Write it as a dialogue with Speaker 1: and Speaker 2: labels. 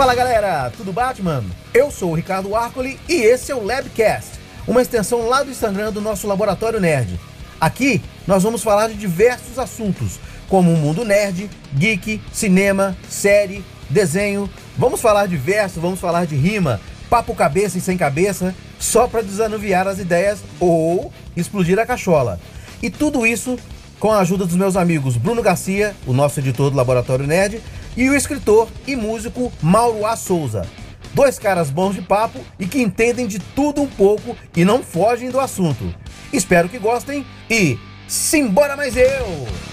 Speaker 1: Fala galera, tudo Batman? Eu sou o Ricardo Arcoli e esse é o Labcast, uma extensão lá do Instagram do nosso Laboratório Nerd. Aqui nós vamos falar de diversos assuntos, como o mundo nerd, geek, cinema, série, desenho. Vamos falar de verso, vamos falar de rima, papo cabeça e sem cabeça, só para desanuviar as ideias ou explodir a cachola. E tudo isso com a ajuda dos meus amigos Bruno Garcia, o nosso editor do Laboratório Nerd, e o escritor e músico Mauro A. Souza. Dois caras bons de papo e que entendem de tudo um pouco e não fogem do assunto. Espero que gostem e simbora mais eu!